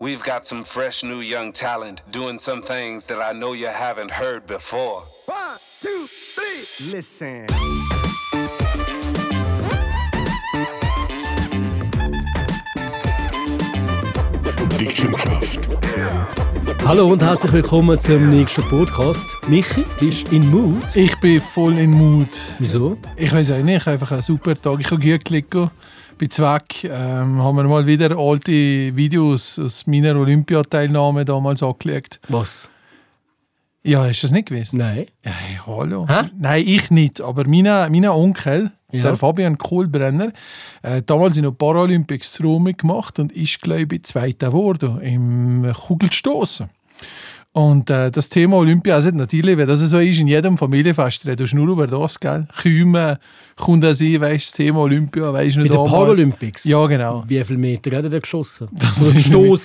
We've got some fresh new young talent doing some things that I know you haven't heard before. One, two, three. Listen. Hallo und herzlich willkommen zum nächsten Podcast. Michi, bist du in Mood? Ich bin voll in Mut. Wieso? Ich weiß auch nicht, einfach ein super Tag. Ich habe gut geklickt, bin weg. Ähm, haben wir mal wieder alte Videos aus meiner Olympiateilnahme damals angelegt. Was? Ja, hast du das nicht gewusst? Nein. Hey, hallo. Hä? Nein, ich nicht. Aber mein, Onkel, Ja. der Fabian Kohlbrenner, äh, damals in der Paralympics Rom gemacht und ist, glaube ich, Zweiter geworden im Kugelstoßen. Und äh, das Thema Olympia also natürlich, weil das so ist, in jedem Familienfest redest du nur über das, gell? Küme kommt auch sein, weißt du, das Thema Olympia, weißt du Bei den Paralympics? Ja, genau. Wie viele Meter hat er denn geschossen? Das Oder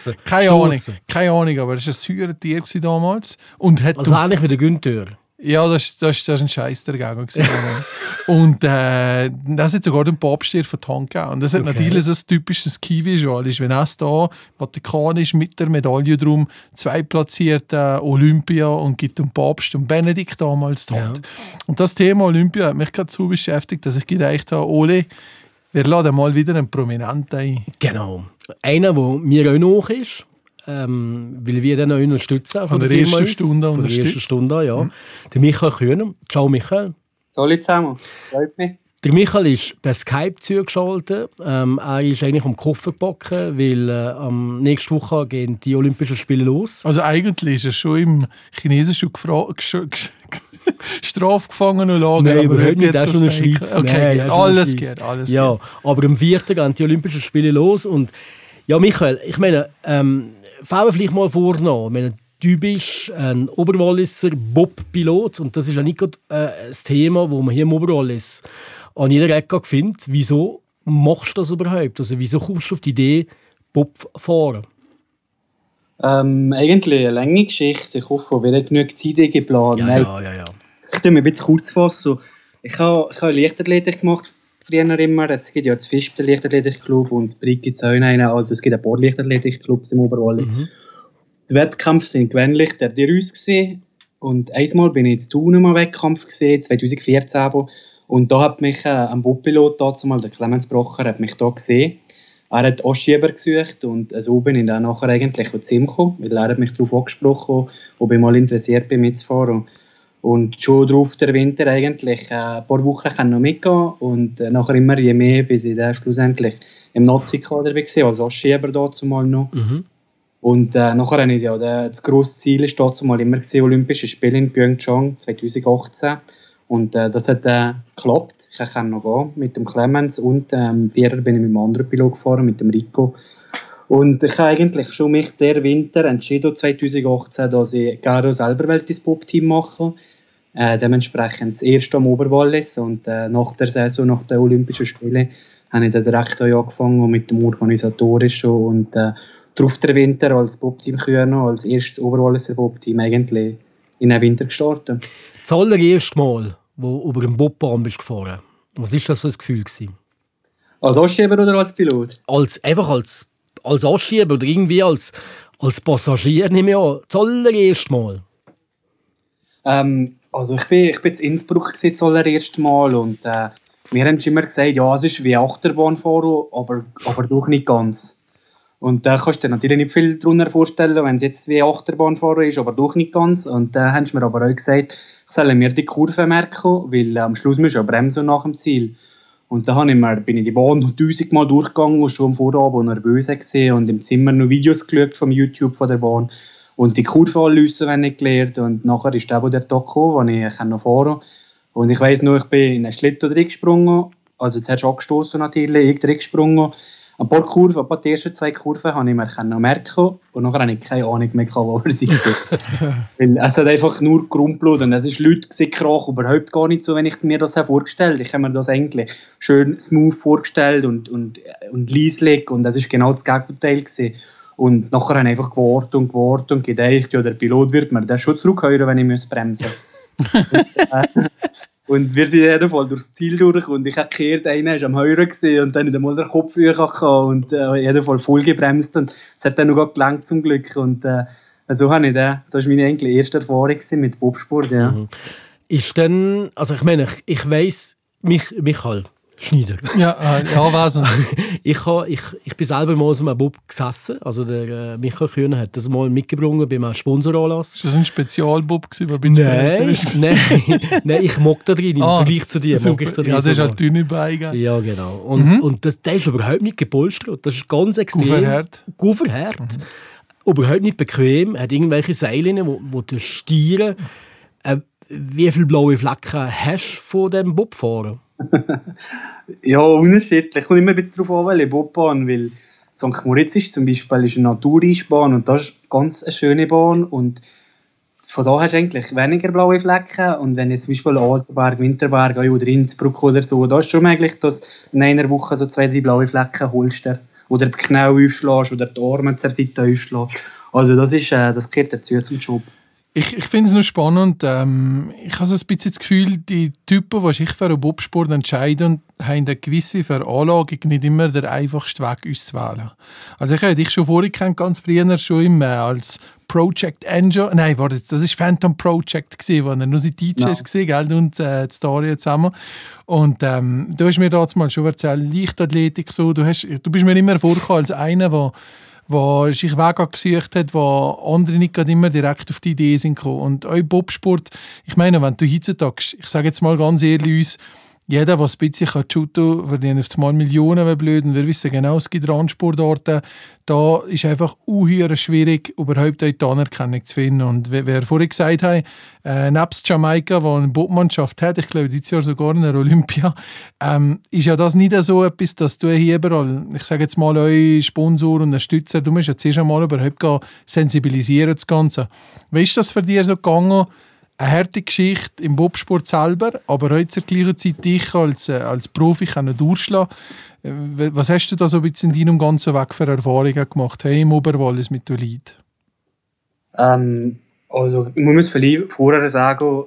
nicht. Keine Ahnung, keine Ahnung, aber es war ein Tier damals. Und hat Also ähnlich wie der Günther. Ja, das, das, das war ein Scheiß dagegen. und äh, das hat sogar den Papst dir von gegeben. Und das hat Okay. natürlich so ein typisches. Ist, wenn es da vatikanisch mit der Medaille drum zwei platzierte Olympia und gibt dem Papst und Benedikt damals die Hand. Und das Thema Olympia hat mich gerade so beschäftigt, dass ich gedacht habe, Ole, wir laden mal wieder einen Prominenten ein. Genau. Einer, der mir auch noch ist, ähm, weil wir den auch unterstützen. Von der Firma ersten. Stunde Von der ersten. Stunde, ja. Der Michael Kühner. Ciao, Michael. Hallo zusammen, freut mich. Der Michael ist per Skype zugeschaltet. Ähm, er ist eigentlich am Koffer packen, weil äh, am nächsten Woche gehen die Olympischen Spiele los. Also eigentlich ist er schon im chinesischen Gefra gesch- gesch- strafgefangenen Lager. Nein, aber überhaupt nicht. jetzt Er ist schon in der Schweiz. Okay, Nein, der alles Schweiz. geht, alles Ja, geht. aber am 4. gehen die Olympischen Spiele los. Und ja, Michael, ich meine, ähm, wir vielleicht mal vorne an. Ich meine, du bist ein Oberwalliser Bob-Pilot und das ist ja nicht gerade äh, das Thema, wo man hier im Oberwallis an jeder Ecke findet. Wieso machst du das überhaupt? Also wieso kommst du auf die Idee, Bob fahren? Ähm, eigentlich eine lange Geschichte. Ich hoffe, wir haben genug Zeit geplant. Nein, ja, ja, ja. ich tue mich ein bisschen kurz fassen. Ich habe, ich habe Leichtathletik gemacht früher immer. Es gibt ja das Fisch den Leichtathletikclub und das Brick gibt es auch einen. Also es gibt ein paar Leichtathletikclubs im Oberwallis. Die Wettkämpfe sind gewöhnlich der Dirus gesehen und einmal bin ich in Thun im Wettkampf gesehen, 2014 aber. und da hat mich äh, ein dazu mal der Clemens Brocher hat mich da gesehen. Er hat Anschieber gesucht und so bin ich dann nachher eigentlich zu ihm gekommen, weil er hat mich darauf angesprochen, ob ich mal interessiert bin mitzufahren. Und schon drauf der Winter eigentlich äh, ein paar Wochen kann noch mitgehen und äh, nachher immer je mehr, bis ich dann schlussendlich im Nazi-Kader war, als Anschieber dazu mal noch. Mhm. Und äh, nachher habe ich ja, das grosse Ziel ist dazu mal immer gesehen, Olympische Spiele in Pyeongchang 2018. Und äh, das hat äh, geklappt. Ich kann noch gehen mit dem Clemens und ähm, Vierer bin ich mit einem anderen Pilot gefahren, mit dem Rico. Und ich habe eigentlich schon mich der Winter entschieden, 2018, dass ich gerne selber das Bob-Team mache. Äh, dementsprechend das erste am Oberwallis und äh, nach der Saison, nach den Olympischen Spielen, habe ich dann direkt angefangen mit dem Organisatorischen und äh, drauf der Winter als Bob-Team Kühner, als erstes Oberwalliser Bob-Team eigentlich in den Winter gestartet. Das allererste Mal, wo du über einen Bobbahn bist gefahren was war das für ein Gefühl? Gewesen? Als Anschieber oder als Pilot? als, einfach als, als Anschieber oder irgendwie als, als Passagier, nehme ich an. Das allererste Mal. Ähm, also ich bin, ich bin in Innsbruck das allererste Mal und äh, wir haben immer gesagt, ja, es ist wie Achterbahnfahren, aber, aber doch nicht ganz. Und da kannst du dir natürlich nicht viel darunter vorstellen, wenn es jetzt wie Achterbahnfahren ist, aber doch nicht ganz. Und da haben sie mir aber auch gesagt, ich soll mir die Kurve merken, weil äh, am Schluss musst du ja bremsen nach dem Ziel. Und da habe ich mir, bin ich die Bahn tausendmal durchgegangen und schon am Vorabend nervös gesehen und im Zimmer noch Videos geschaut vom YouTube von der Bahn. Und die Kurve anlösen, wenn ich gelernt. Und nachher ist der, der Tag gekommen, wo ich noch fahren Und ich weiss nur, ich bin in einen Schlitten drin gesprungen. Also zuerst angestoßen natürlich, ich drin gesprungen. Ein paar Kurven, ein paar die ersten zwei Kurven habe ich mir merken und nachher habe ich keine Ahnung mehr, wo er sie Weil es hat einfach nur gerumpelt und es ist Leute gekrach, überhaupt gar nicht so, wenn ich mir das habe vorgestellt Ich habe mir das eigentlich schön smooth vorgestellt und, und, und leislich und das ist genau das Gegenteil gewesen. Und nachher habe ich einfach gewartet und gewartet und gedacht, ja, der Pilot wird mir das schon zurückhören, wenn ich muss bremsen muss. Und wir sind in jedem Fall durchs Ziel durch und ich habe gekehrt, einer war am Heuren gewesen und dann nicht einmal der Kopf gehabt und äh, in jedem Fall voll gebremst und es hat dann noch gelangt zum Glück und äh, so habe ich den, so war meine eigentlich erste Erfahrung mit Bobsport, ja. Mhm. Ist dann, also ich meine, ich, ich weiss, mich, Michael Schneider, Ja, äh, ja, wesentlich. ich, ha, ich, ich bin selber mal so einem Bob gesessen, also der äh, Michael Kühner hat das mal mitgebracht bei einem Sponsoranlass. Ist das ein Spezialbub gewesen, der Nein, nein, nein, ich mag da drin, im Ah, Vergleich zu dir. Mag ich da drin Ja, das ist halt dünne Beine. Ja, genau. Und, und das, der ist überhaupt nicht gepolstert. Das ist ganz extrem. Gouverherd. Gouverherd. Überhaupt nicht bequem. Hat irgendwelche Seile, wo, wo du Stiere. Äh, wie viele blaue Flecken hast du von diesem Bobfahren? Ja, unterschiedlich. Kommt immer ein bisschen darauf an, welche Bobbahn, weil St. Moritz ist zum Beispiel ist eine Natureisbahn und das ist ganz eine schöne Bahn und von da hast du eigentlich weniger blaue Flecken und wenn jetzt zum Beispiel Altenberg, Winterberg oder Innsbruck oder so, da ist schon möglich, dass in einer Woche so zwei, drei blaue Flecken holst oder die Knie aufschlägst oder die Arme zur Seite aufschlägst. Also das, ist, äh, das gehört dazu zum Job. Ich, ich finde es noch spannend. Ähm, ich habe so ein bisschen das Gefühl, die Typen, die sich für einen Bobsport entscheiden, haben eine gewisse Veranlagung, nicht immer der einfachste Weg auszuwählen. Also ich habe dich schon vorher kennt, ganz früher schon im, äh, als Project Angel. Nein, warte, das war Phantom Project, gewesen, wo er nur seine DJs Ja. gesehen gell, und äh, die Story zusammen. Und ähm, du hast mir damals mal schon erzählt, Leichtathletik so, du, hast, du bist mir immer vorgekommen als einer, der wo sich Wege gesucht hat, wo andere nicht gerade immer direkt auf die Idee sind gekommen. Und auch Bobsport, ich meine, wenn du heutzutage, ich sage jetzt mal ganz ehrlich, uns, jeder, der ein bisschen kann shooten verdient auf einmal Millionen, wenn blöd. Und wir wissen genau, es gibt Randsportarten. Da ist einfach unheuer schwierig, überhaupt die Anerkennung zu finden. Und wie wir vorhin gesagt haben, äh, nebst Jamaika, die eine Bobmannschaft hat, ich glaube, dieses Jahr sogar in der Olympia, ähm, ist ja das nicht so etwas, dass du hier überall, ich sage jetzt mal, eure Sponsor und Unterstützer, du musst ja zuerst einmal überhaupt sensibilisieren, das Ganze. Wie ist das für dich so gegangen? Eine harte Geschichte im Bobsport selber, aber heute zur gleichen Zeit dich als, äh, als Profi können durchschlagen. Äh, Was hast du da so ein bisschen in deinem ganzen Weg für Erfahrungen gemacht, hey, im Oberwallis mit den Leuten? Ähm, also, ich muss vielleicht vorher sagen,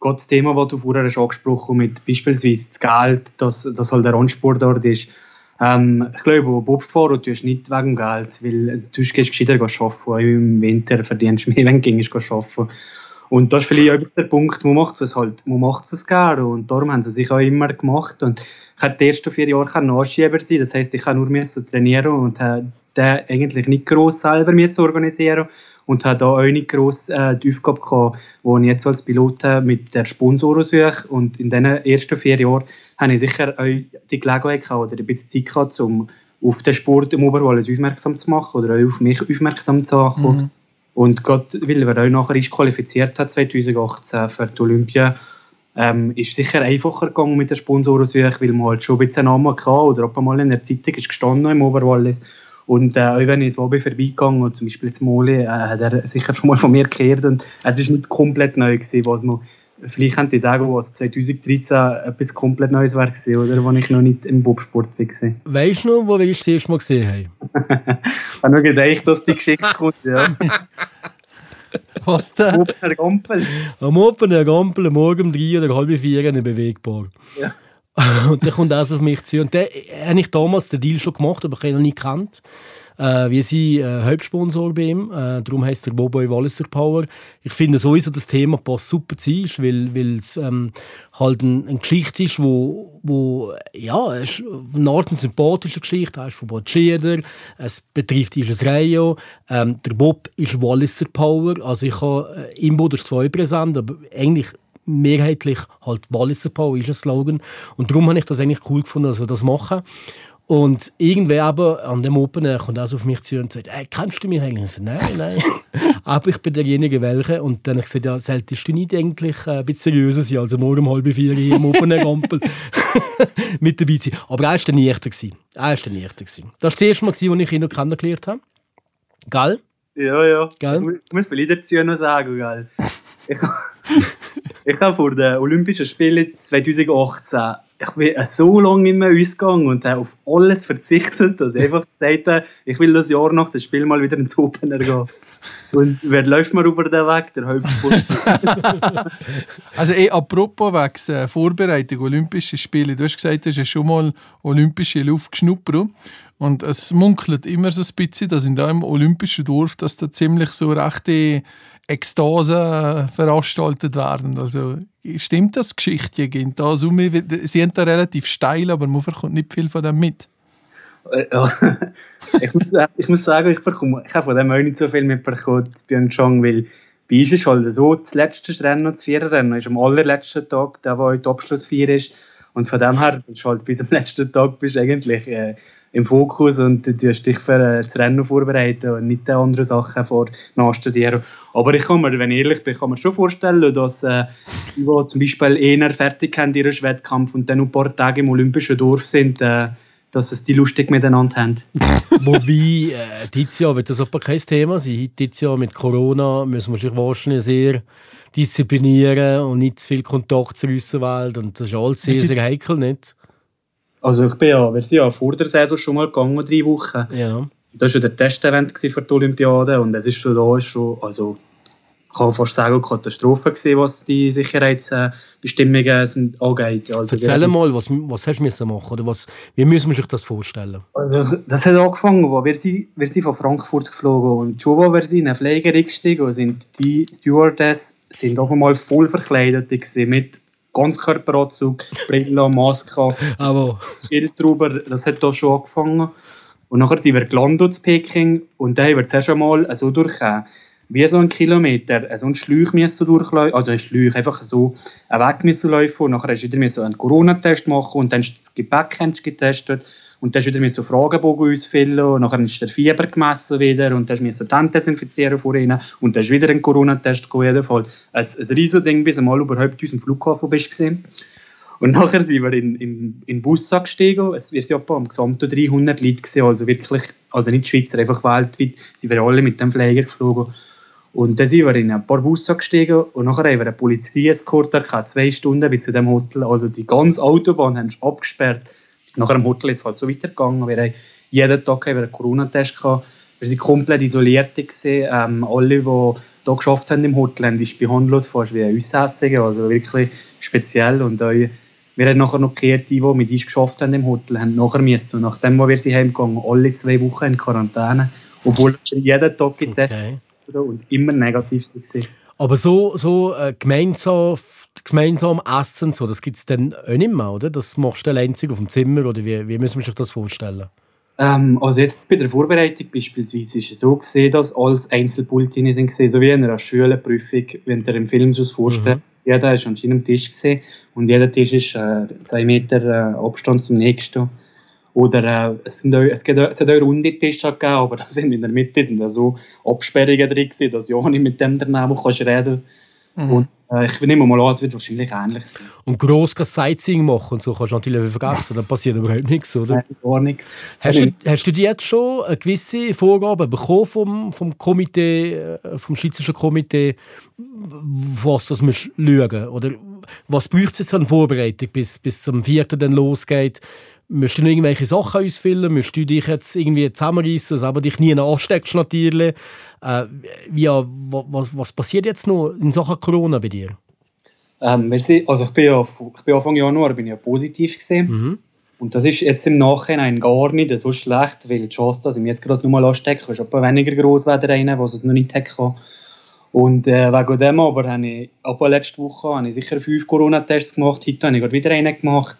gerade das Thema, das du vorher schon angesprochen hast, mit beispielsweise das Geld, dass das halt der Randsportort ist. Ähm, ich glaube, Bobfahren tust nicht wegen Geld, weil also, du gehst gescheiter arbeiten, im Winter verdienst du mehr, wenn du gehst arbeiten. Und das ist vielleicht auch der Punkt, man macht es halt, man macht es gerne und darum haben sie sich auch immer gemacht und ich hatte die ersten vier Jahre Nachschieber sein, das heisst, ich kann nur müssen trainieren und habe eigentlich nicht gross selber müssen organisieren und habe da auch nicht gross äh, die Aufgabe gehabt, wo ich jetzt als Pilot äh, mit der Sponsoren suche und in diesen ersten vier Jahren habe ich sicher auch die Gelegenheit gehabt oder ein bisschen Zeit gehabt, um auf den Sport im Oberwallis aufmerksam zu machen oder auch auf mich aufmerksam zu machen. Mhm. Und gerade weil er auch nachher ist qualifiziert hat 2018 für die Olympia, ähm, ist sicher einfacher gegangen mit der Sponsorensuche, weil man halt schon ein bisschen Namen hatte oder ob mal in der Zeitung ist gestanden im Oberwallis. Und äh, auch wenn ich so bin vorbeigegangen und zum Beispiel zum Moli, äh, hat er sicher schon mal von mir gehört und es ist nicht komplett neu gewesen, was man vielleicht könnte ich sagen, was 2013 etwas komplett Neues war oder, wo ich noch nicht im Bobsport war. Weißt du noch, wo wir das erste Mal gesehen haben? Ich habe nur gedacht, dass die Geschichte kommt, ja. Was denn? Opener Gampel. Am Open der Gampel, am Morgen um drei oder halb vier eine bewegbar. Ja. Und der kommt also auf mich zu. Und der habe ich damals den Deal schon gemacht, aber ich habe ihn noch nie gekannt. Äh, wir sind äh, Hauptsponsor bei ihm. Äh, darum heisst er Boboy Walliser Power. Ich finde sowieso, das Thema passt super zu ihm, weil, es ähm, halt ein, eine Geschichte ist, wo, wo ja, es ist eine Art eine sympathische Geschichte. Er ist von Bad es betrifft Rayo. Ähm, der Bob ist Walliser Power. Also ich habe äh, im Boden zwei präsent, aber eigentlich mehrheitlich halt Walliser Power ist ein Slogan. Und darum habe ich das eigentlich cool gefunden, dass wir das machen. Und irgendwer aber an dem Open Air kommt also auf mich zu und sagt, hey, kennst du mich eigentlich? Ich so, nein, nein. aber ich bin derjenige, welche. Und dann habe ich gesagt, ja, solltest du nicht eigentlich äh, ein bisschen seriöser sein, also morgen um halb vier hier im Open Air Gampel mit dabei sein. Aber er war der Nichte. gewesen. Er war der Nichte. gewesen. Das war das erste Mal, als ich ihn noch kennengelernt habe. Gell? Ja, ja. Gell? Ich mu- muss vielleicht dazu noch sagen, gell. Ich, ich habe vor den Olympischen Spielen 2018 ich bin so lange nicht mehr ausgegangen und habe auf alles verzichtet, dass ich einfach gesagt habe, ich will das Jahr nach dem Spiel mal wieder ins Opener gehen. Und wer läuft mir über den Weg? Der Hauptsport. also eh, apropos Wegs, äh, Vorbereitung, Olympische Spiele. Du hast gesagt, du hast schon mal olympische Luft geschnuppert. Und es munkelt immer so ein bisschen, dass in diesem olympischen Dorf, dass da ziemlich so rechte Ekstase veranstaltet werden. Also stimmt das Geschichte gehen da so, Sie sind da relativ steil, aber man bekommt nicht viel von dem mit. Äh, ich, muss, ich muss sagen, ich, bekomme, ich habe von dem auch nicht so viel mitbekommen bei Pyeongchang, weil bei uns ist halt so, das letzte Rennen das Viererrennen ist am allerletzten Tag, der, wo heute Abschlussfeier ist. Und von dem her, bist halt bis zum letzten Tag bist eigentlich äh, im Fokus und du tust dich für äh, das Rennen vorbereiten und nicht andere Sachen vor nachstudieren. Aber ich kann mir, wenn ich ehrlich bin, kann mir schon vorstellen, dass äh, die zum Beispiel eher fertig haben ihren Wettkampf und dann noch ein paar Tage im Olympischen Dorf sind, äh, dass es die lustig miteinander haben. Wobei, äh, dieses Jahr wird das aber kein Thema sein. Dieses Jahr mit Corona müssen wir sich wahrscheinlich sehr disziplinieren und nicht zu viel Kontakt zur Außenwelt. Und das ist alles sehr, sehr heikel, nicht? Also ich bin ja, wir sind ja vor der Saison schon mal gegangen, drei Wochen. Ja. Das war ja der Testevent für die Olympiade und es ist schon da, ist schon, also kann fast sagen, Katastrophe gewesen, was die Sicherheitsbestimmungen sind, angeht. Also, Erzähl mal, was, was hast du machen oder was, wie müssen wir sich das vorstellen? Also, das hat angefangen, wo wir sind, wir sind von Frankfurt geflogen und schon wo wir sind in eine Flieger gestiegen sind die Stewardess sind auf einmal voll verkleidet gewesen, mit Ganzkörperanzug, Brille, Maske, Aber. Schild drüber. Das hat da schon angefangen. Und nachher sind wir gelandet in Peking und da haben wir zuerst einmal so durch wie so ein Kilometer so einen Schläuch müssen durchlaufen, also ein Schläuch, einfach so einen Weg müssen laufen und nachher du wieder so einen Corona-Test machen und dann das Gepäck getestet und dann hast du wieder so Fragebogen ausfüllen und dann ist der Fieber gemessen wieder und dann hast du die Hände desinfizieren vor ihnen und dann ist wieder ein Corona-Test gekommen, jeden Fall. Ein, ein riesiges Ding, bis du mal überhaupt in unserem Flughafen bist. Und nachher sind wir in, den Bus gestiegen. Es waren etwa am gesamten 300 Leute, gewesen, also wirklich, also nicht Schweizer, einfach weltweit, sind wir alle mit dem Flieger geflogen. Und dann sind wir in ein paar Busse gestiegen und nachher haben wir eine Polizeieskorte gehabt, zwei Stunden bis zu dem Hotel. Also die ganze Autobahn haben sie abgesperrt Nachher im Hotel ist es halt so weitergegangen. Wir haben jeden Tag einen Corona-Test gehabt. Wir waren komplett isoliert. Ähm, alle, die hier geschafft haben im Hotel, haben uns behandelt fast wie Aussässige. Also wirklich speziell. Und auch, wir haben nachher noch gekehrt, die, die mit uns geschafft haben im Hotel, haben nachher müssen. Und nachdem wo wir sie heimgegangen alle zwei Wochen in Quarantäne. Obwohl wir jeden Tag getestet okay. Und immer negativ waren. Aber so, so äh, gemeinsam gemeinsam essen, so, das gibt es dann auch nicht mehr, oder? Das machst du einzig auf dem Zimmer, oder wie, wie müssen wir sich das vorstellen? Ähm, also jetzt bei der Vorbereitung beispielsweise ist es so gesehen, dass alles Einzelpultine sind gesehen, so wie in einer Schülerprüfung, wenn du im Film sich vorstellt. Mhm. Jeder ist an seinem Tisch gesehen und jeder Tisch ist äh, zwei Meter äh, Abstand zum nächsten. Oder äh, es, sind auch, es, gibt, es hat auch runde Tische gegeben, aber da sind in der Mitte sind so Absperrungen drin, gewesen, dass ja nicht mit dem daneben kannst reden mhm. Und äh, ich nehme mal an, es wird wahrscheinlich ähnlich sein. Und gross Sightseeing machen und so kannst du natürlich vergessen, dann passiert überhaupt nichts, oder? Nein, gar nichts. Hast du, hast du jetzt schon eine gewisse Vorgabe bekommen vom, vom Komitee, äh, vom Schweizerischen Komitee, was das musst schauen Oder was braucht es jetzt an Vorbereitung, bis, bis zum 4. dann losgeht? Müsst du noch irgendwelche Sachen ausfüllen? Müsst du dich jetzt irgendwie zusammenreißen, dass aber dich nie ansteckst natürlich? Äh, ja, was, was passiert jetzt noch in Sachen Corona bei dir? Ähm, sind, also ich bin ja ich bin Anfang Januar bin ja positiv gesehen. Mhm. Und das ist jetzt im Nachhinein gar nicht so schlecht, weil die Chance, dass ich mich jetzt gerade nur mal anstecke, ist etwas weniger groß als der eine, was es noch nicht hatte. Und äh, wegen dem aber habe ich, aber letzte Woche habe ich sicher fünf Corona-Tests gemacht, heute habe ich gerade wieder einen gemacht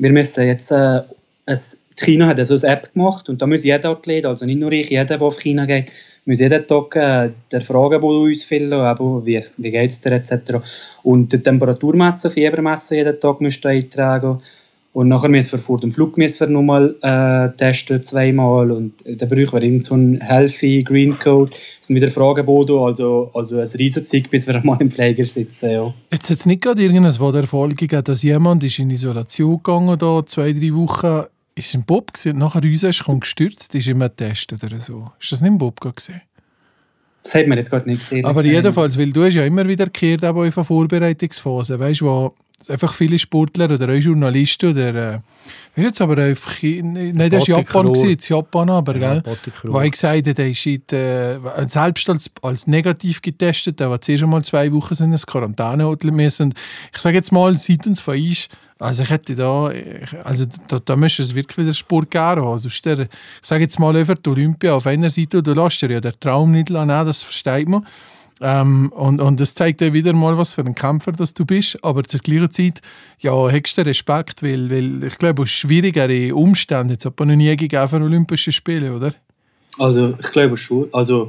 wir müssen jetzt, äh, es, China hat so eine App gemacht und da muss jeder Athlet, also nicht nur ich, jeder, der auf China geht, muss jeden Tag äh, der Fragebogen ausfüllen, eben, wie, wie geht es dir etc. Und die Temperaturmesser, Fiebermesser jeden Tag müsst ihr eintragen und nachher müssen wir vor dem Flug müssen wir nochmal äh, testen, zweimal. Und dann brauchen wir irgend so einen Healthy Green Code. Das sind wieder Frageboden, also, also ein Riesenzeug, bis wir mal im Pfleger sitzen. Ja. Jetzt hat es nicht gerade irgendwas, wo der Erfolg gegeben dass jemand ist in Isolation gegangen da zwei, drei Wochen ist ein Bob gesehen, nachher uns ist gestürzt, ist immer getestet oder so. Ist das nicht ein Bob gesehen? Das hat man jetzt gerade nicht gesehen. Aber jedenfalls, weil du hast ja immer wieder gekehrt, aber in Vorbereitungsphase, weißt du, wo einfach viele Sportler oder auch Journalisten oder äh, weißt jetzt aber einfach, nein, das war Japan, gewesen, jetzt Japan aber, Ja, gell? Weil ich gesagt habe, er ist äh, selbst als, als negativ getestet, der war zuerst einmal zwei Wochen in das Quarantänehotel müssen. Und Ich sage jetzt mal, seitens von uns, also ich hätte da, also da, da müsste es wirklich wieder Sport geben der, ich sage jetzt mal über die Olympia, auf einer Seite, du lässt dir ja den Traum nicht lassen, das versteht man. Ähm, und, und das zeigt dir wieder mal, was für ein Kämpfer das du bist. Aber zur gleichen Zeit, ja, du Respekt, weil, weil ich glaube, aus schwierigere Umstände hat es aber noch nie gegeben für Olympische Spiele, oder? Also, ich glaube schon. Also,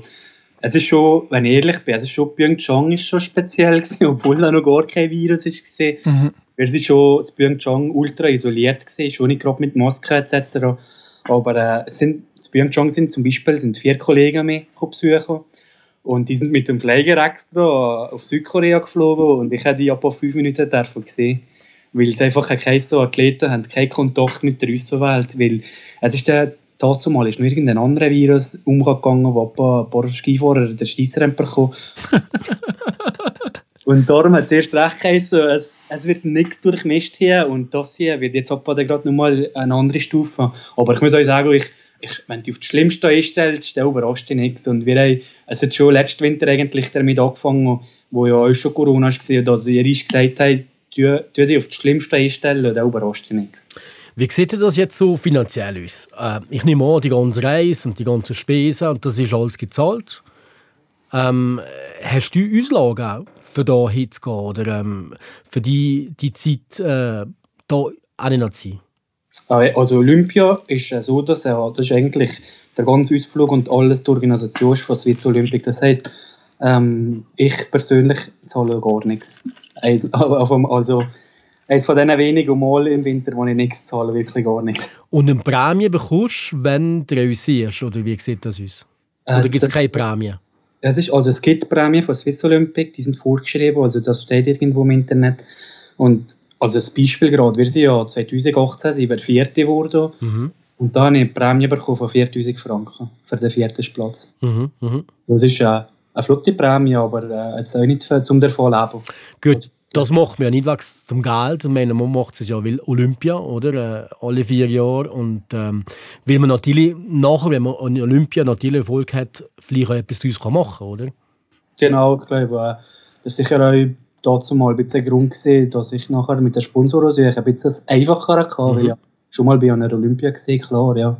es ist schon, wenn ich ehrlich bin, es ist schon, Pyeongchang ist schon speziell gewesen, obwohl da noch gar kein Virus ist gesehen. Mhm. Wir sind schon in Pyeongchang ultra isoliert gewesen, schon nicht gerade mit Maske etc. Aber äh, sind, in Pyeongchang sind zum Beispiel sind vier Kollegen mehr besuchen und die sind mit dem Flieger extra auf Südkorea geflogen und ich habe die ab fünf Minuten dürfen sehen, weil es einfach keine so Athleten haben, keinen Kontakt mit der Außenwelt, weil es ist der dazu mal ist noch irgendein anderer Virus umgegangen, wo ein paar, Skifahrer den Scheisser haben bekommen. Und darum hat es erst recht geheißen, es, es wird nichts durchmischt hier und das hier wird jetzt gerade nochmal eine andere Stufe. Aber ich muss euch sagen, ich, ich, wenn du auf das Schlimmste einstellst, dann überrascht dich nichts. Und wir haben, es hat schon letzten Winter eigentlich damit angefangen, wo ja auch schon Corona war, also ihr ist gesagt habt, tu tu dich auf das Schlimmste einstellen, dann überrascht dich nichts. Wie sieht ihr das jetzt so finanziell aus? Äh, ich nehme an, die ganze Reise und die ganzen Spesen, und das ist alles gezahlt. Ähm, hast du Auslagen auch, für da hinzugehen oder ähm, für die, die Zeit äh, da hinzuziehen? Äh, Also Olympia ist äh, so, dass er, das ist eigentlich der ganze Ausflug und alles die Organisation von Swiss Olympic. Das heisst, ähm, ich persönlich zahle gar nichts. Also, also eines von diesen wenigen Mal im Winter, wo ich nichts zahle, wirklich gar nicht. Und eine Prämie bekommst du, wenn du realisierst, oder wie sieht das aus? Oder Also, gibt es keine Prämie? Es, ist, also es gibt Prämien von Swiss Olympic, die sind vorgeschrieben, also das steht irgendwo im Internet. Und also das Beispiel gerade, wir sind ja 2018 sind wir Vierte geworden Mhm. und da habe ich eine Prämie bekommen von 4000 Franken für den vierten Platz. Mhm. Mhm. Das ist äh, eine flotte Prämie, aber äh, jetzt auch nicht zum davon leben. Gut, das macht man ja nicht wegen dem Geld. Ich meine, man macht es ja weil Olympia, oder? Äh, alle vier Jahre. Und ähm, weil man natürlich nachher, wenn man an Olympia natürlich Erfolg hat, vielleicht auch etwas daraus kann machen kann, oder? Genau, ich glaube, äh, das ist sicher auch dazu mal ein bisschen ein Grund gewesen, dass ich nachher mit der Sponsorensuche ein bisschen einfacher hatte, weil ich schon mal bei einer Olympia gesehen, klar, ja.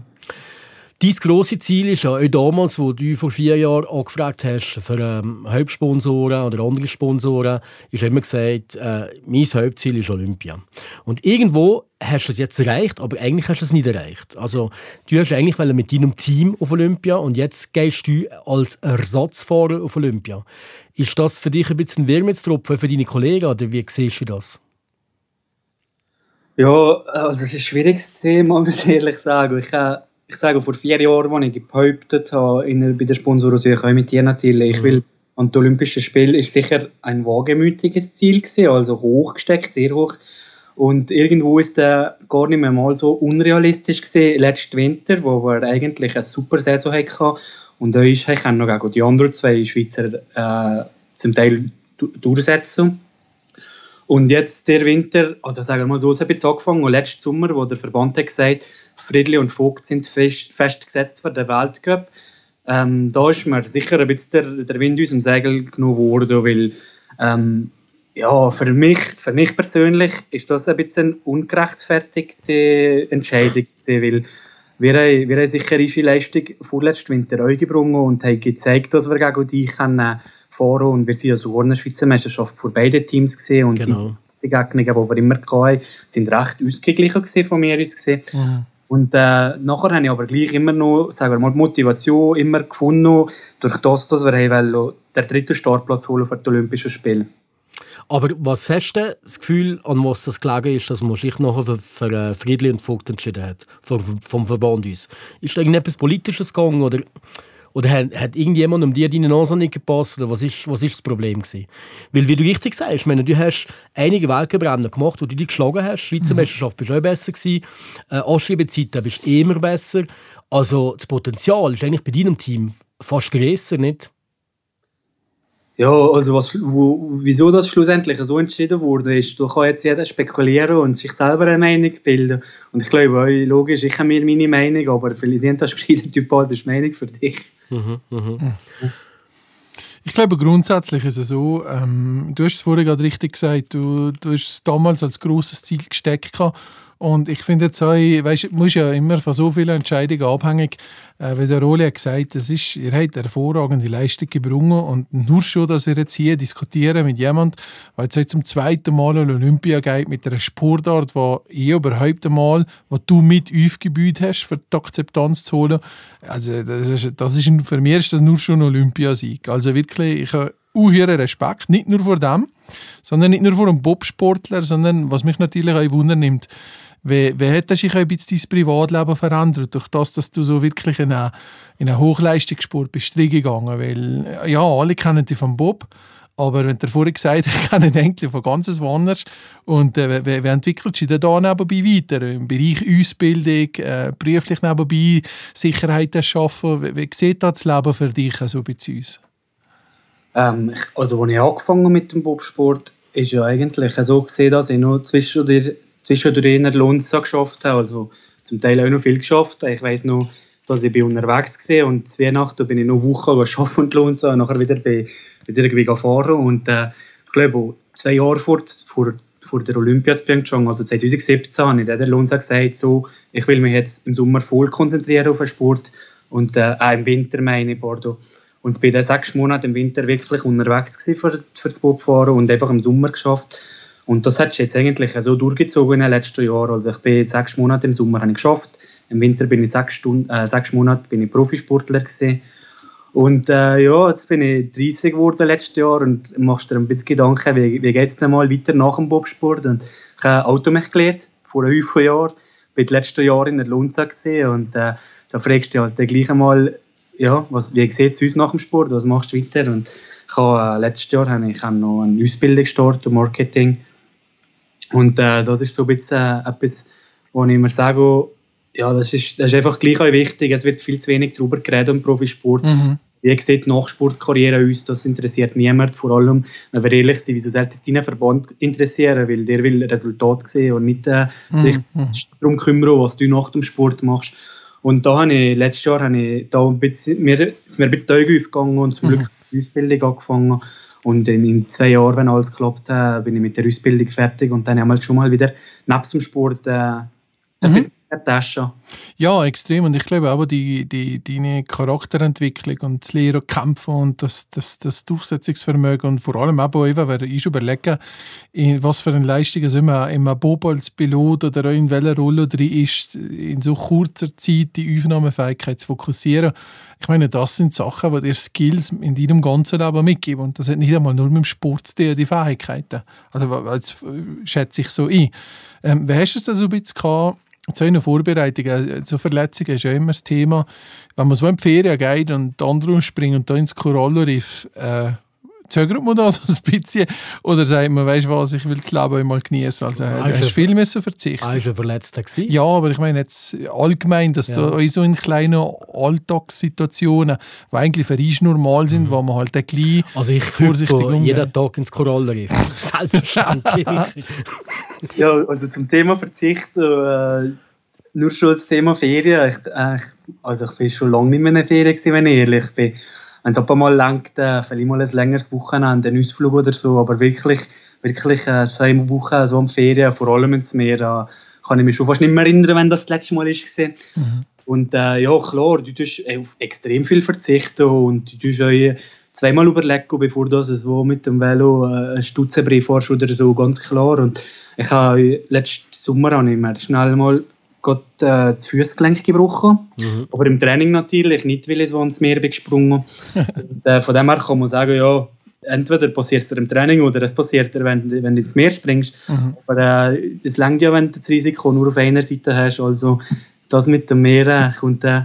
Dein grosse Ziel ist ja auch damals, wo du vor vier Jahren angefragt hast für ähm, Hauptsponsoren oder andere Sponsoren, ist immer gesagt, äh, mein Hauptziel ist Olympia. Und irgendwo hast du es jetzt erreicht, aber eigentlich hast du es nicht erreicht. Also du hast eigentlich mit deinem Team auf Olympia und jetzt gehst du als Ersatzfahrer auf Olympia. Ist das für dich ein bisschen Wermutstropfen für deine Kollegen oder wie siehst du das? Ja, also es ist ein schwieriges Thema, muss ich ehrlich sagen. Ich, äh, ich sage, vor vier Jahren, als ich behauptet habe, in, bei der Sponsorensuche, auch mit dir natürlich, ich will an die Olympischen Spiele, ist sicher ein wagemütiges Ziel gewesen, also hochgesteckt, sehr hoch. Und irgendwo ist der gar nicht mehr mal so unrealistisch gesehen letzten Winter, wo wir eigentlich eine super Saison hatten. Und da ist ich noch gegen die anderen zwei Schweizer äh, zum Teil du- durchsetzen. Und jetzt der Winter, also sagen wir mal so, es hat jetzt angefangen, und letzten Sommer, wo der Verband hat gesagt, Friedli und Vogt sind fest, festgesetzt für den Weltcup. Ähm, da ist mir sicher ein bisschen der, der Wind aus dem Segel genommen worden, weil ähm, ja, für mich, für mich persönlich ist das ein bisschen eine ungerechtfertigte Entscheidung gewesen, weil wir haben, wir haben sicher unsere Leistung vorletzten Winter auch gebrungen und haben gezeigt, dass wir gegen die können fahren und wir sind ja so eine Schweizer Meisterschaft für beide Teams gesehen und Genau. die Begegnungen, die wir immer hatten, sind recht ausgeglichen von mir aus gesehen. Und äh, nachher habe ich aber gleich immer noch, sagen wir mal, die Motivation immer gefunden, durch das, dass wir den dritten Startplatz holen für die Olympischen Spiele. Aber was hast du das Gefühl, an was das gelegen ist, dass man sich nachher für, für äh, Friedli und Vogt entschieden hat, vom, vom Verband uns? Ist da irgendetwas Politisches gegangen oder, oder hat, hat irgendjemand um dir deine Nase nicht gepasst oder was ist, was ist das Problem gewesen? Weil wie du richtig sagst, ich meine, du hast einige Weltcuprennen gemacht, wo du dich geschlagen hast, Schweizer Meisterschaft bist du auch besser gewesen, äh, Anschreibezeiten bist du immer besser, also das Potenzial ist eigentlich bei deinem Team fast grösser, nicht? Ja, also was, wo, wieso das schlussendlich so entschieden wurde, ist, da kann jetzt jeder spekulieren und sich selber eine Meinung bilden. Und ich glaube, logisch, ich habe mir meine Meinung, aber vielleicht sind das verschiedene typische Meinung für dich. Mhm, mhm. Ich glaube, grundsätzlich ist es so, ähm, du hast es vorhin gerade richtig gesagt, du, du hast es damals als großes Ziel gesteckt gehabt. Und ich finde jetzt auch, weißt, du musst ja immer von so vielen Entscheidungen abhängig, äh, wie der Roli hat gesagt, das ist, ihr habt hervorragende Leistung gebrungen und nur schon, dass wir jetzt hier diskutieren mit jemandem, der jetzt zum zweiten Mal an Olympia geht mit einer Sportart, die ich überhaupt einmal, wo du mit aufgebaut hast, für die Akzeptanz zu holen, also das ist, das ist für mich ist das nur schon Olympiasieg. Also wirklich, ich habe unheuren Respekt, nicht nur vor dem, sondern nicht nur vor einem Bobsportler, sondern was mich natürlich auch Wunder nimmt, wie, wie hat sich ein dein Privatleben verändert, durch das, dass du so wirklich in einen, in einen Hochleistungssport bist reingegangen? Weil, ja, alle kennen dich vom Bob, aber wenn du vorhin gesagt hast, ich kenne eigentlich von ganz woanders. Und äh, wie, wie entwickelt sich da nebenbei weiter? Im Bereich Ausbildung, äh, beruflich nebenbei, Sicherheit schaffen. Wie, wie sieht das Leben für dich so also bei uns? Ähm, also, als ich angefangen mit dem Bobsport, ist ja eigentlich so gesehen, dass ich noch zwischen der zwischendurch in der Lunza geschafft habe, also zum Teil auch noch viel geschafft. Ich weiß noch, dass ich unterwegs war und zu Weihnachten bin ich noch Wochen arbeiten und Lunza und nachher wieder, bei, wieder irgendwie fahren und äh, ich glaube, zwei Jahre vor, vor, vor der Olympia zu Pyeongchang, also 2017, habe ich der Lunza gesagt, so, ich will mich jetzt im Sommer voll konzentrieren auf den Sport und äh, auch im Winter meine ich, Bordeaux. Und bin dann sechs Monate im Winter wirklich unterwegs für, für das Bobfahren und einfach im Sommer geschafft. Und das hat sich jetzt eigentlich so durchgezogen in den letzten Jahren. Also ich bin sechs Monate im Sommer ich geschafft. Im Winter bin ich sechs, Stunden, äh, sechs Monate bin ich Profisportler gewesen. Und äh, ja, jetzt bin ich 30 geworden letztes Jahr und machst dir ein bisschen Gedanken, wie, wie geht es denn mal weiter nach dem Bobsport. Und ich habe Auto mich gelernt, vor fünf Jahren. Bin die letzten Jahre in der Lunza und äh, da fragst du halt gleich einmal, ja, was, wie sieht es uns nach dem Sport, was machst du weiter? Und ich habe, äh, letztes Jahr habe ich noch eine Ausbildung gestartet, Marketing und äh, das ist so ein bisschen äh, etwas, wo ich immer sage, ja, das ist, das ist einfach gleich auch wichtig. Es wird viel zu wenig darüber geredet im Profisport. Mhm. Wie sieht Nachsportkarriere aus? Das interessiert niemand. Vor allem, wenn wir ehrlich sind, wieso sollte es deinen Verband interessieren? Weil der will Resultat sehen und nicht äh, mhm. sich darum kümmern, was du nach dem Sport machst. Und da habe ich, letztes Jahr habe ich da ein bisschen, mir, ist mir ein bisschen die Augen aufgegangen und zum mhm. Glück die Ausbildung angefangen. Und in, in, zwei Jahren, wenn alles klappt, äh, bin ich mit der Ausbildung fertig und dann haben wir schon mal wieder neben dem Sport äh, mhm. Tasche. Ja, extrem. Und ich glaube aber, die, die, deine Charakterentwicklung und das Lehren kämpfen und das, das, das Durchsetzungsvermögen und vor allem auch eben, wenn ich überlege, was für eine Leistung es immer im Bob als Pilot oder in welcher Rolle drin ist, in so kurzer Zeit die Aufnahmefähigkeit zu fokussieren. Ich meine, das sind Sachen, die dir Skills in deinem ganzen Leben mitgeben. Und das hat nicht einmal nur mit dem Sport zu tun, die Fähigkeiten. Also, das schätze ich so ein. Ähm, wie hast du es denn so ein bisschen gehabt, zu einer Vorbereitung, äh, zu Verletzungen ist ja immer das Thema, wenn man so in die Ferien geht und die anderen springen und da ins Korallenriff, äh, zögert man das ein bisschen? Oder sagt man, weißt du was, ich will das Leben einmal genießen? Also, ah, hast du viel müssen verzichten. Ah, ist er verletzt gewesen? Ja, aber ich meine jetzt allgemein, dass ja. da in so in kleinen Alltagssituationen, die eigentlich für uns normal sind, mhm. wo man halt ein bisschen Also ich vorsichtig umgeht. jeden Tag ins Korallenriff. Selbstverständlich. ja, also zum Thema Verzicht, äh, nur schon das Thema Ferien. Ich, äh, also ich bin schon lange nicht mehr in der Ferien, wenn ich ehrlich bin wenn es ein paar Mal lenkt, äh, vielleicht mal ein längeres Wochenende, einen Ausflug oder so, aber wirklich, wirklich äh, zwei Wochen so am Ferien, vor allem ins Meer, äh, kann ich mich schon fast nicht mehr erinnern, wenn das das letzte Mal ist. Mhm. Und äh, ja, klar, du tust auf extrem viel verzichten und du tust auch zweimal überlegen, bevor du so mit dem Velo äh, einen Stutzenbrief fährst oder so, ganz klar. Und ich habe letzten Sommer habe ich mir schnell mal gerade äh, das Fußgelenk gebrochen. Mhm. Aber im Training natürlich, nicht weil ich so ans Meer bin gesprungen. und, äh, von dem her kann man sagen, ja, entweder passiert es dir im Training oder es passiert dir, wenn, wenn du ins Meer springst. Mhm. Aber äh, es äh, längt ja, wenn du das Risiko nur auf einer Seite hast. Also das mit dem Meer äh, kommt äh,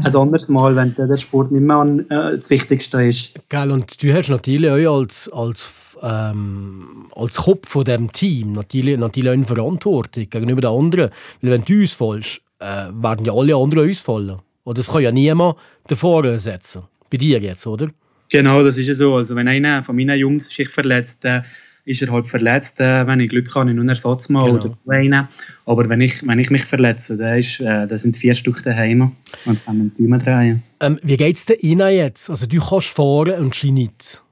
ein anderes Mal, wenn der Sport nicht mehr an, äh, das Wichtigste ist. Geil, und du hast natürlich auch als, als ähm, als Kopf von dem Team natürlich, natürlich eine Verantwortung gegenüber den anderen. Weil wenn du ausfällst, äh, werden ja alle anderen ausfallen. Oder das kann ja niemand davor setzen. Bei dir jetzt, oder? Genau, das ist ja so. Also wenn einer von meinen Jungs sich verletzt, dann ist er halt verletzt. Äh, wenn ich Glück habe, ich nur einen Ersatz mal Genau. oder einen. Aber wenn ich, wenn ich mich verletze, dann, ist, äh, dann sind vier Stück daheim und können die Daumen drehen. Ähm, wie geht es dir Ihnen jetzt? Also du kannst fahren und sie nicht.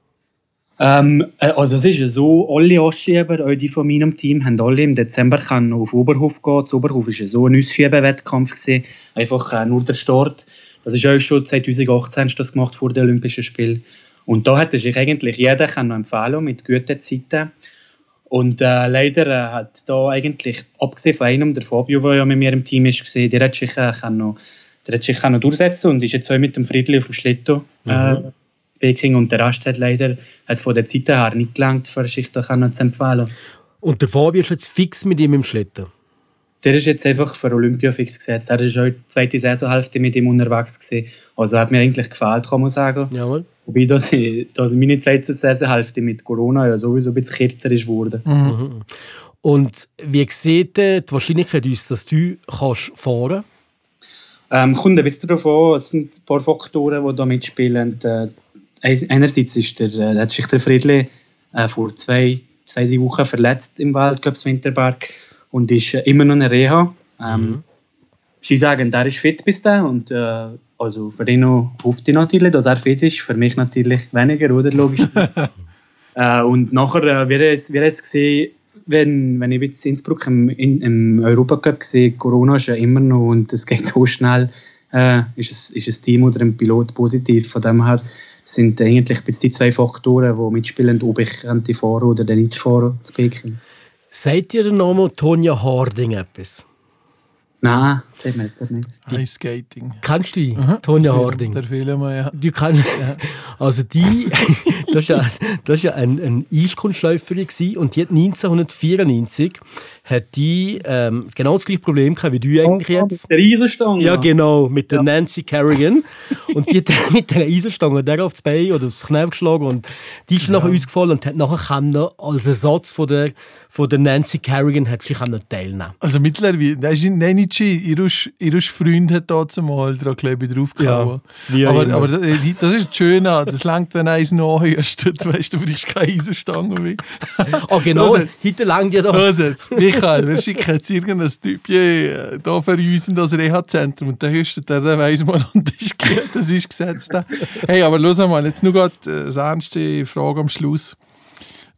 Ähm, äh, also es ist ja so, alle Anschieber, auch die von meinem Team, haben alle im Dezember können auf Oberhof gehen. Das Oberhof war ja so ein Ausschiebewettkampf, gewesen. einfach äh, nur der Start. Das ist auch schon 2018 hast du das gemacht vor den Olympischen Spielen. Und da hätte sich eigentlich jeder können empfehlen mit guten Zeiten. Und äh, leider äh, hat da eigentlich, abgesehen von einem, der Fabio, der ja mit mir im Team ist, gesehen, der hat sich, äh, können, der hat sich durchsetzen und ist jetzt auch mit dem Friedli auf dem Schlitto äh, in Peking. Und der Rest hat leider hat von der Zeit her nicht gelangt, für können zu empfehlen. Und der Fabio ist jetzt fix mit ihm im Schlitten. Der ist jetzt einfach für Olympia fix gesetzt. Er ist auch die zweite Saisonhälfte mit ihm unterwegs gewesen. Also hat mir eigentlich gefällt, kann man sagen. Jawohl. Wobei dass, ich- dass meine zweite Saisonhälfte mit Corona ja sowieso ein bisschen kürzer ist geworden. Mhm. Und wie sieht äh, die Wahrscheinlichkeit aus, dass du kannst fahren Ähm, kommt ein bisschen darauf an, es sind ein paar Faktoren, die da mitspielen. Äh, ein- einerseits ist der, äh, hat sich der Friedli äh, vor zwei, zwei drei Wochen verletzt im Weltcup Winterberg und ist äh, immer noch in Reha. Ähm, Sie sagen, der ist fit bis dahin und äh, also für ihn noch hofft ich natürlich, dass er fit ist. Für mich natürlich weniger, oder? Logisch. äh, und nachher äh, wird es, wird es gesehen, wenn, wenn ich jetzt Innsbruck im, in, im Europacup sehe, Corona ist ja immer noch und es geht so schnell, äh, ist, es, ist ein Team oder ein Pilot positiv. Von dem her sind eigentlich die zwei Faktoren, die mitspielen, ob ich könnte fahren oder nicht fahren zu Peking. Sagt dir der Name Tonja Harding etwas? Nein, das sagt mir jetzt gerade nicht. Ice Skating. Kennst du die? Tonja Harding. Der Film, ja. Du kannst, also die, das ist ja, das ist ja ein, ein Eiskunstläuferin und die hat 1994 hat die ähm, genau das gleiche Problem gehabt wie du eigentlich jetzt. Der Riesenstange. Ja, genau, mit der Nancy Kerrigan. Und die hat mit der Eisenstange der aufs Bein oder aufs Knie geschlagen und die ist nachher ausgefallen und hat nachher als Ersatz von der, von der Nancy Kerrigan hat sie können teilnehmen Also mittlerweile, das ist nein, nicht sie, ihr ihr Freund hat da zumal dran, ich, draufgehauen. Ja, aber, aber das das ist schön, das langt, wenn eins noch anhörst, dann weißt du, du brauchst keine Eisenstange mehr. Oh, genau, Also- heute langt ja das. Also jetzt, Michael, wir schicken jetzt irgendein Typ äh, da für uns in das Reha-Zentrum und dann hörst du, der, weiss mal, und das ist, gesetzt. Hey, aber los mal, jetzt nur gerade äh, das ernste Frage am Schluss.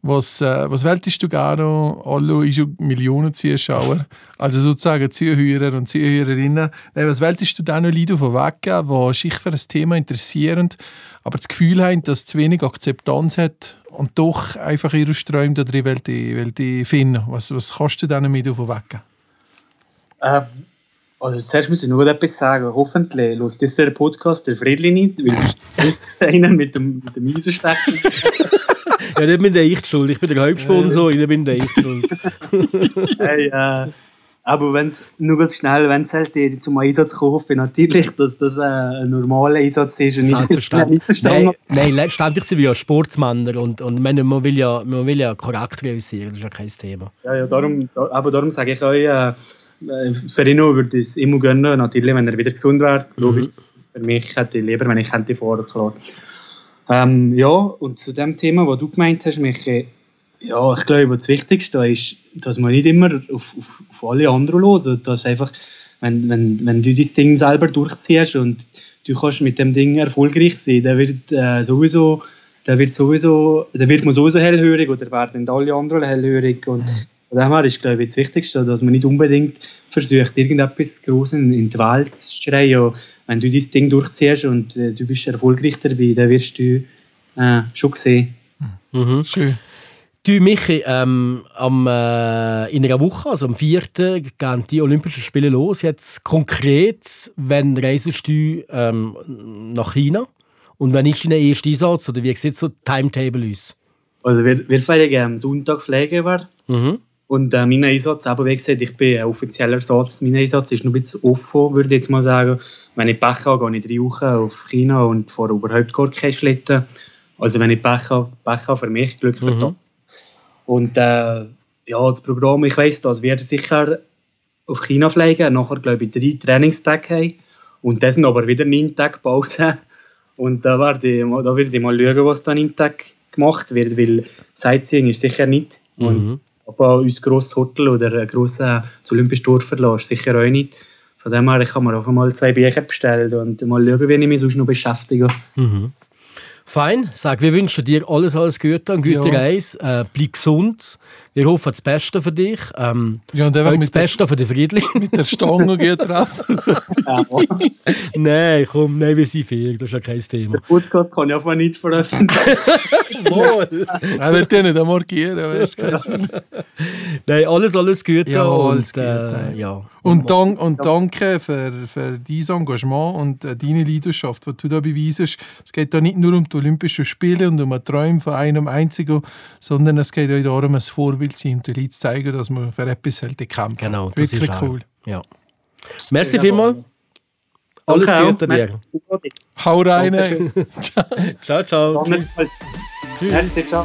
Was, äh, was wolltest du gerne alle ist Millionen Zuschauer, also sozusagen Zuhörer und Zuhörerinnen, Nein, was wolltest du denen Leuten von weggeben, die sich für ein Thema interessieren, aber das Gefühl haben, dass es zu wenig Akzeptanz hat und doch einfach ihre Träume da drin wollen, wollen finden? Was, was kannst du denen mit auf den Weg geben? Ähm, also zuerst muss ich nur etwas sagen. Hoffentlich hört das der Podcast der Friedli nicht, weil einer mit dem, mit dem Eisenstechen. Ja, da bin ich schuld. Ich bin der Hauptsponsor, da bin ich schuld. hey, äh, aber wenn es nur ganz schnell, wenn es halt die, zum Einsatz kommt, natürlich, dass das äh, ein normaler Einsatz ist und nicht Selbstverständlich. nicht verstanden. Nein, nein, letztendlich sind wir ja Sportsmänner und, und man, man, will ja, man will ja korrekt realisieren, das ist ja kein Thema. Ja, ja, darum, da, aber darum sage ich euch, äh, äh, für ihn würde es immer gönnen, natürlich, wenn er wieder gesund wäre. Logisch, für mich hätte ich lieber, wenn ich könnte fahren, klar. Ähm, ja, und zu dem Thema, was du gemeint hast, Michi, ja, ich glaube, das Wichtigste ist, dass man nicht immer auf, auf, auf alle anderen hören. Dass einfach, wenn, wenn, wenn du dein Ding selber durchziehst und du kannst mit dem Ding erfolgreich sein, dann wird äh, sowieso, dann wird sowieso, dann wird man sowieso hellhörig oder werden alle anderen hellhörig und von dem her ist, glaube ich, das Wichtigste, dass man nicht unbedingt versucht, irgendetwas groß in, in die Welt zu schreien. Wenn du dein Ding durchziehst und äh, du bist erfolgreich dabei, dann wirst du äh, schon sehen. Schön. Du, Michi, ähm, am, äh, in einer Woche, also am 4. gehen die Olympischen Spiele los. Jetzt konkret, wenn reisest du ähm, nach China? Und wenn ist dein erster Einsatz? Oder wie sieht so das Timetable aus? Also wir, wir fliegen am Sonntag fliegen wir. Mhm. Und äh, mein Einsatz, aber wie gesagt, ich bin ein offizieller Ersatz. Mein Einsatz ist noch ein bisschen offen, würde ich jetzt mal sagen. Wenn ich Pech habe, gehe ich drei Wochen auf China und fahre überhaupt gar keinen Schlitten. Also wenn ich Pech habe, Pech habe für mich, Glück für Mhm. mhm. Und äh, ja, das Programm, ich weiss, dass wir sicher auf China fliegen, nachher glaube ich drei Trainingstage haben und das sind aber wieder neun Tage Pause. Und da, werde ich, mal- da werde ich mal schauen, was dann im Tag gemacht wird, weil Sightseeing ist sicher nicht. Und aber uns grosses Hotel oder ein grosses Olympischen Dorf verlassen, ist sicher auch nicht. Von dem her, ich habe mir einfach mal zwei Bücher bestellt und mal schauen, wie ich mich sonst noch beschäftige. Fein, sag, wir wünschen dir alles, alles Gute, eine gute Ja. Reise, äh, bleib gesund. Wir hoffen das Beste für dich. Ähm, Ja, und einfach das mit der, Beste für den Friedli. mit der Stange gehen treffen. So. Ja, nein, komm, nein, wir sind vier, das ist ja kein Thema. der Podcast kann ich einfach nicht veröffentlichen. Wohl. Er wird dich nicht markieren, weißt du. kein Sinn. nein, alles, alles Gute. Ja, und, alles Gute, Äh, ja. ja. Und, dank, und danke für, für dein Engagement und äh, deine Leidenschaft, die du da beweisest. Es geht da nicht nur um die Olympischen Spiele und um einen Traum von einem einzigen, sondern es geht auch darum, ein Vorbild zu sein und den Leuten zu zeigen, dass man für etwas halt kämpfen. Genau, das Wirklich ist auch- cool. Ja. Merci Ja, vielmals. Alles auch. Gute dir. Hau rein! Ciao, ciao. Merci. Merci, ciao.